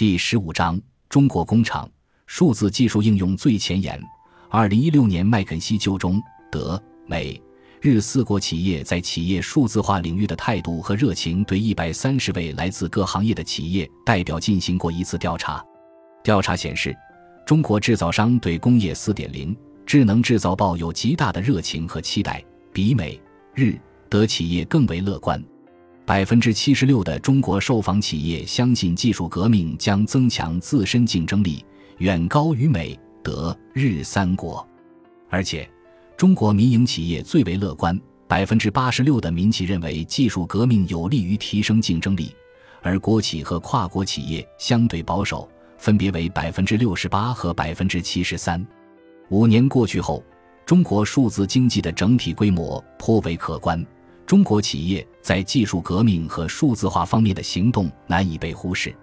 第十五章：中国工厂数字技术应用最前沿。二零一六年麦肯锡就中德美日四国企业在企业数字化领域的态度和热情，对一百三十位来自各行业的企业代表进行过一次调查。调查显示，中国制造商对工业四点零智能制造抱有极大的热情和期待，比美日德企业更为乐观。百分之七十六的中国受访企业相信技术革命将增强自身竞争力，远高于美德日三国。而且，中国民营企业最为乐观，百分之八十六的民企认为技术革命有利于提升竞争力，而国企和跨国企业相对保守，分别为百分之六十八和百分之七十三。五年过去后，中国数字经济的整体规模颇为可观。中国企业在技术革命和数字化方面的行动难以被忽视。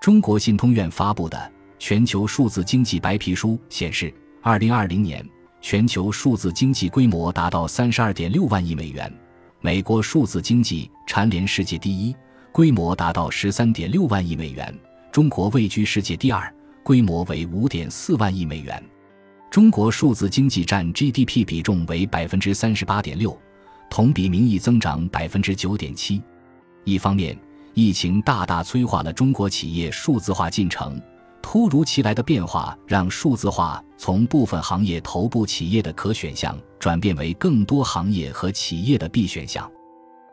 中国信通院发布的《全球数字经济白皮书》显示，二零二零年全球数字经济规模达到三十二点六万亿美元，美国数字经济蝉联世界第一，规模达到十三点六万亿美元；中国位居世界第二，规模为五点四万亿美元。中国数字经济占 GDP 比重为百分之三十八点六。同比名义增长百分之九点七。一方面，疫情大大催化了中国企业数字化进程，突如其来的变化让数字化从部分行业头部企业的可选项转变为更多行业和企业的必选项。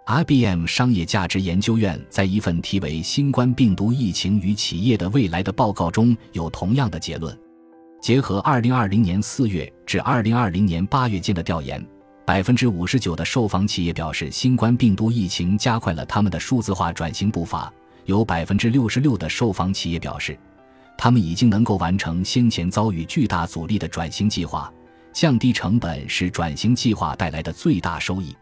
IBM 商业价值研究院在一份题为《新冠病毒疫情与企业的未来》的报告中有同样的结论。结合二零二零年四月至二零二零年八月间的调研。百分之五十九的受访企业表示，新冠病毒疫情加快了他们的数字化转型步伐。有百分之六十六的受访企业表示，他们已经能够完成先前遭遇巨大阻力的转型计划，降低成本是转型计划带来的最大收益。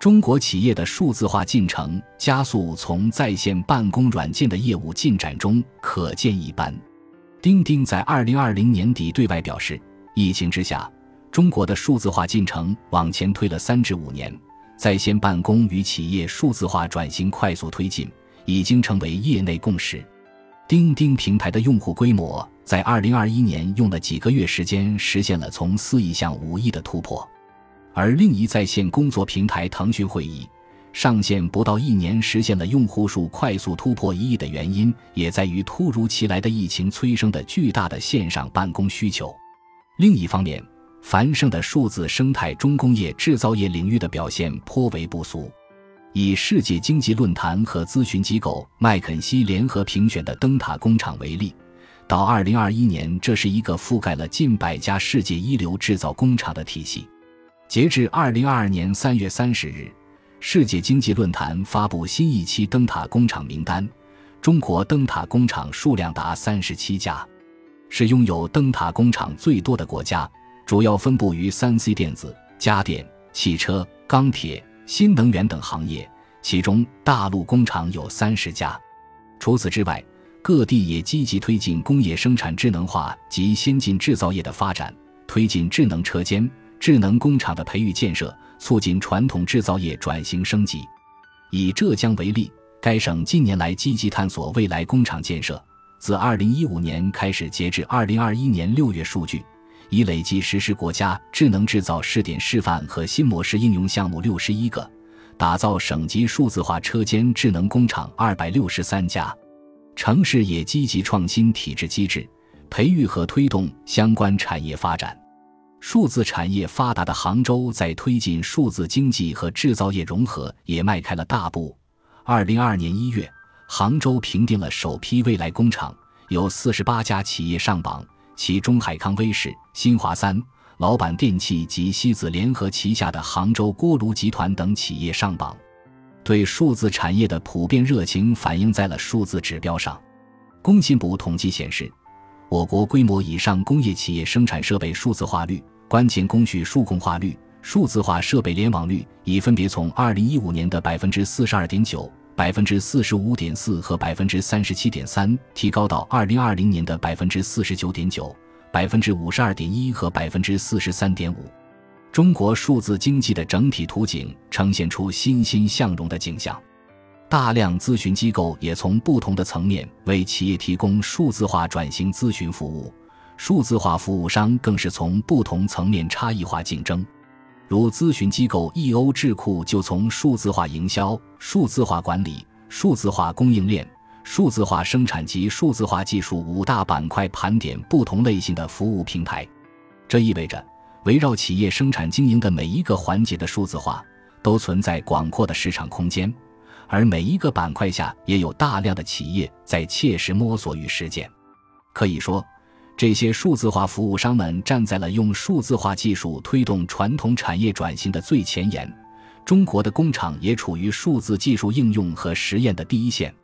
中国企业的数字化进程加速，从在线办公软件的业务进展中可见一斑。钉钉在二零二零年底对外表示，疫情之下。中国的数字化进程往前推了三至五年，在线办公与企业数字化转型快速推进，已经成为业内共识。钉钉平台的用户规模在二零二一年用了几个月时间，实现了从四亿向五亿的突破。而另一在线工作平台腾讯会议，上线不到一年，实现了用户数快速突破一亿的原因，也在于突如其来的疫情催生的巨大的线上办公需求。另一方面，繁盛的数字生态中工业制造业领域的表现颇为不俗。以世界经济论坛和咨询机构麦肯锡联合评选的灯塔工厂为例，到2021年，这是一个覆盖了近百家世界一流制造工厂的体系。截至2022年3月30日，世界经济论坛发布新一期灯塔工厂名单，中国灯塔工厂数量达37家，是拥有灯塔工厂最多的国家。主要分布于三 C 电子、家电、汽车、钢铁、新能源等行业，其中大陆工厂有三十家。除此之外，各地也积极推进工业生产智能化及先进制造业的发展，推进智能车间、智能工厂的培育建设，促进传统制造业转型升级。以浙江为例，该省近年来积极探索未来工厂建设，自二零一五年开始，截至二零二一年六月数据。已累计实施国家智能制造试点示范和新模式应用项目六十一个，打造省级数字化车间智能工厂二百六十三家。城市也积极创新体制机制，培育和推动相关产业发展。数字产业发达的杭州，在推进数字经济和制造业融合也迈开了大步。二零二二年一月，杭州评定了首批未来工厂，有四十八家企业上榜。其中，海康威视、新华三、老板电器及西子联合旗下的杭州锅炉集团等企业上榜。对数字产业的普遍热情反映在了数字指标上。工信部统计显示，我国规模以上工业企业生产设备数字化率、关键工序数控化率、数字化设备联网率已分别从二零一五年的百分之四十二点九。百分之四十五点四和百分之三十七点三提高到二零二零年的百分之四十九点九、百分之五十二点一和百分之四十三点五。中国数字经济的整体图景呈现出欣欣向荣的景象。大量咨询机构也从不同的层面为企业提供数字化转型咨询服务，数字化服务商更是从不同层面差异化竞争。如咨询机构 EO 智库就从数字化营销、数字化管理、数字化供应链、数字化生产及数字化技术五大板块盘点不同类型的服务平台。这意味着，围绕企业生产经营的每一个环节的数字化，都存在广阔的市场空间。而每一个板块下也有大量的企业在切实摸索与实践。可以说，这些数字化服务商们站在了用数字化技术推动传统产业转型的最前沿。中国的工厂也处于数字技术应用和实验的第一线。